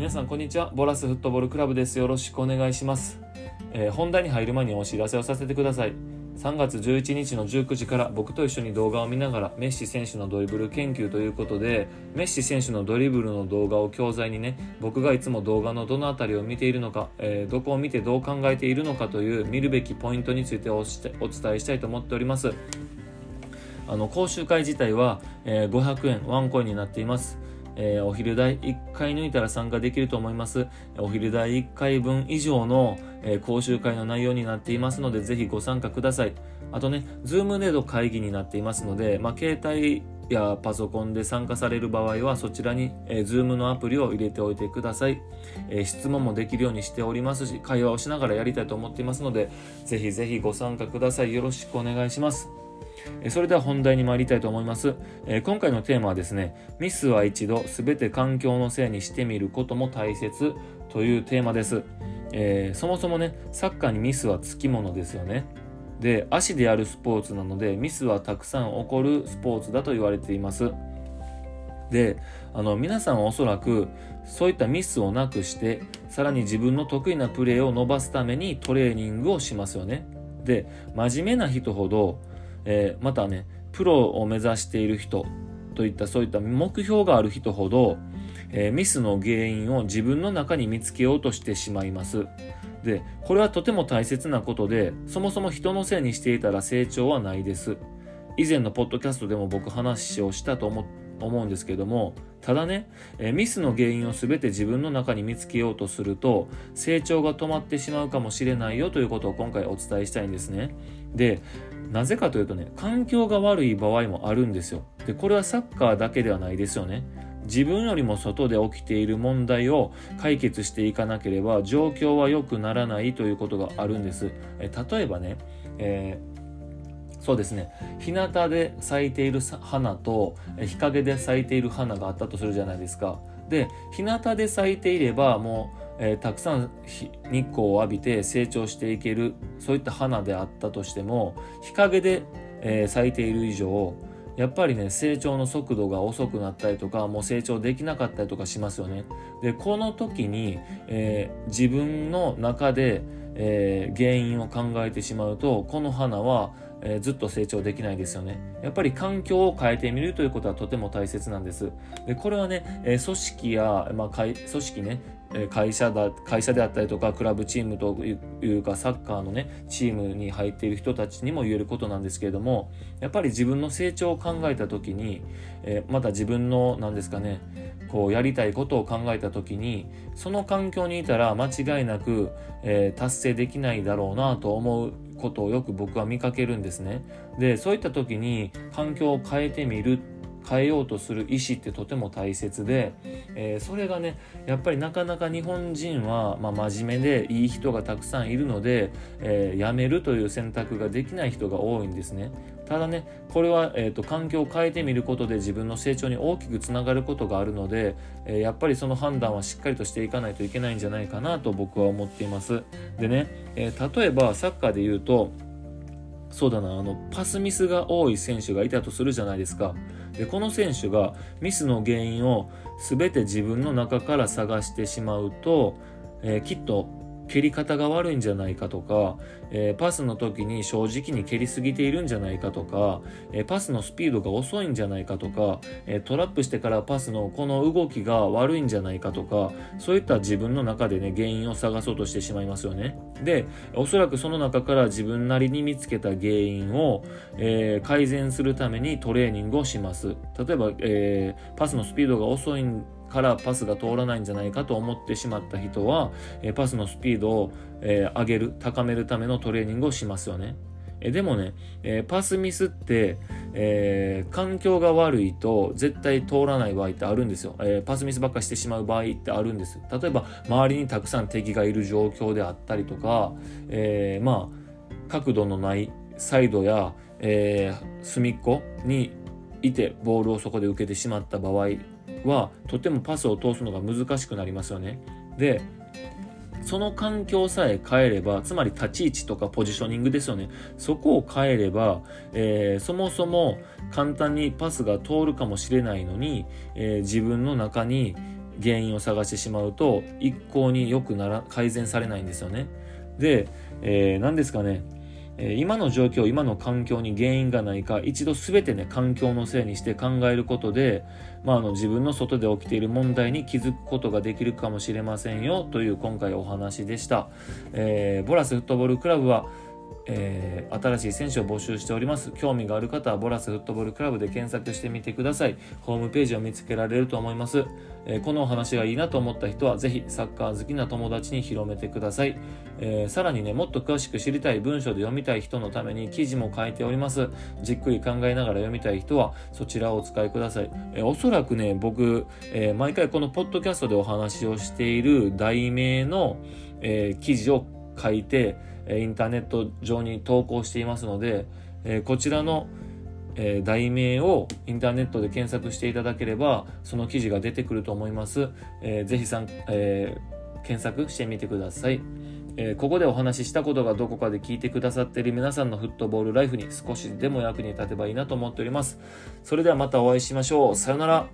皆さんこんにちは。ボラスフットボールクラブです。よろしくお願いします、えー、本題に入る前にお知らせをさせてください。3月11日の19時から僕と一緒に動画を見ながらメッシ選手のドリブル研究ということでメッシ選手のドリブルの動画を教材にね僕がいつも動画のどの辺りを見ているのか、えー、どこを見てどう考えているのかという見るべきポイントについてお伝えしたいと思っております。あの講習会自体は、えー、500円ワンコインになっています。えー、お昼代1回抜いたら参加できると思います。お昼代1回分以上の、えー、講習会の内容になっていますので、ぜひご参加ください。あとね、ズームでの会議になっていますので、まあ、携帯やパソコンで参加される場合は、そちらに、えー、Zoom のアプリを入れておいてください、えー、質問もできるようにしておりますし、会話をしながらやりたいと思っていますので、ぜひぜひご参加ください。よろしくお願いします。それでは本題に参りたいと思います。今回のテーマはですね、ミスは一度全て環境のせいにしてみることも大切というテーマです。えー、そもそもね、サッカーにミスはつきものですよね。で、足でやるスポーツなので、ミスはたくさん起こるスポーツだと言われています。で、あの、皆さんはおそらく、そういったミスをなくして、さらに自分の得意なプレーを伸ばすためにトレーニングをしますよね。で、真面目な人ほど、えー、またねプロを目指している人といったそういった目標がある人ほど、えー、ミスの原因を自分の中に見つけようとしてしまいます。でこれはとても大切なことでそもそも人のせいにしていたら成長はないです。以前のポッドキャストでも僕話をしたと思思うんですけどもただね、えミスの原因を全て自分の中に見つけようとすると成長が止まってしまうかもしれないよということを今回お伝えしたいんですね。でなぜかというとね、環境が悪い場合もあるんですよ。で、これはサッカーだけではないですよね。自分よりも外で起きている問題を解決していかなければ状況は良くならないということがあるんです。え例えばね、えー、そうですね日向で咲いている花と日陰で咲いている花があったとするじゃないですか。で日向で咲いていればもうえー、たくさん日光を浴びて成長していけるそういった花であったとしても日陰で、えー、咲いている以上やっぱりね成長の速度が遅くなったりとかもう成長できなかったりとかしますよね。でこの時に、えー、自分の中で、え原因を考えてしまうとこの花はえー、ずっと成長できないですよね。やっぱり環境を変えてみるということはとても大切なんです。でこれはね、えー、組織や、まあ、組織ね、会社だ会社であったりとかクラブチームというかサッカーのねチームに入っている人たちにも言えることなんですけれどもやっぱり自分の成長を考えた時に、え、また自分の何ですかねこうやりたいことを考えた時にその環境にいたら間違いなく、え、達成できないだろうなと思うことをよく僕は見かけるんですね。で、そういった時に環境を変えてみる変えようとする意思ってとても大切で、えー、それがねやっぱりなかなか日本人は、まあ、真面目でいい人がたくさんいるので、えー、辞めるという選択ができない人が多いんですね。ただねこれは、えーと、環境を変えてみることで自分の成長に大きくつながることがあるので、えー、やっぱりその判断はしっかりとしていかないといけないんじゃないかなと僕は思っていますでね、えー、例えばサッカーで言うとそうだなあのパスミスが多い選手がいたとするじゃないですかでこの選手がミスの原因を全て自分の中から探してしまうと、えー、きっと蹴り方が悪いんじゃないかとか、えー、パスの時に正直に蹴りすぎているんじゃないかとか、えー、パスのスピードが遅いんじゃないかとか、え、トラップしてからパスのこの動きが悪いんじゃないかとかそういった自分の中でね原因を探そうとしてしまいますよね。でおそらくその中から自分なりに見つけた原因を、え改善するためにトレーニングをします。例えば、えパスのスピードが遅いんからパスが通らないんじゃないかと思ってしまった人は、えパスのスピードを、え上げる、高めるためのトレーニングをしますよね。えでもね、えパスミスって、えー、環境が悪いと絶対通らない場合ってあるんですよ、えー、パスミスばっかしてしまう場合ってあるんです例えば周りにたくさん敵がいる状況であったりとか、えー、まあ角度のないサイドや、え隅っこにいてボールをそこで受けてしまった場合はとてもパスを通すのが難しくなりますよね。でその環境さえ変えればつまり立ち位置とかポジショニングですよねそこを変えれば、えー、そもそも簡単にパスが通るかもしれないのに、えー、自分の中に原因を探してしまうと一向に良くなら改善されないんですよね。で、えー、何ですかねえ今の状況今の環境に原因がないか一度全てね環境のせいにして考えることで、まあ、あの自分の外で起きている問題に気づくことができるかもしれませんよという今回お話でした、えー、ボラスフットボールクラブはえー、新しい選手を募集しております。興味がある方はボラスフットボールクラブで検索してみてください。ホームページを見つけられると思います。えー、このお話がいいなと思った人はぜひサッカー好きな友達に広めてください。えー、さらにね、もっと詳しく知りたい文章で読みたい人のために記事も書いております。じっくり考えながら読みたい人はそちらをお使いください。えおそらくね、僕、え毎回このポッドキャストでお話をしている題名の、え記事を書いて、インターネット上に投稿していますので、えこちらの、え題名をインターネットで検索していただければその記事が出てくると思います。えー、ぜひさん、えー、検索してみてください。えー、ここでお話ししたことがどこかで聞いてくださっている皆さんのフットボールライフに少しでも役に立てばいいなと思っております。それではまたお会いしましょう。さよなら。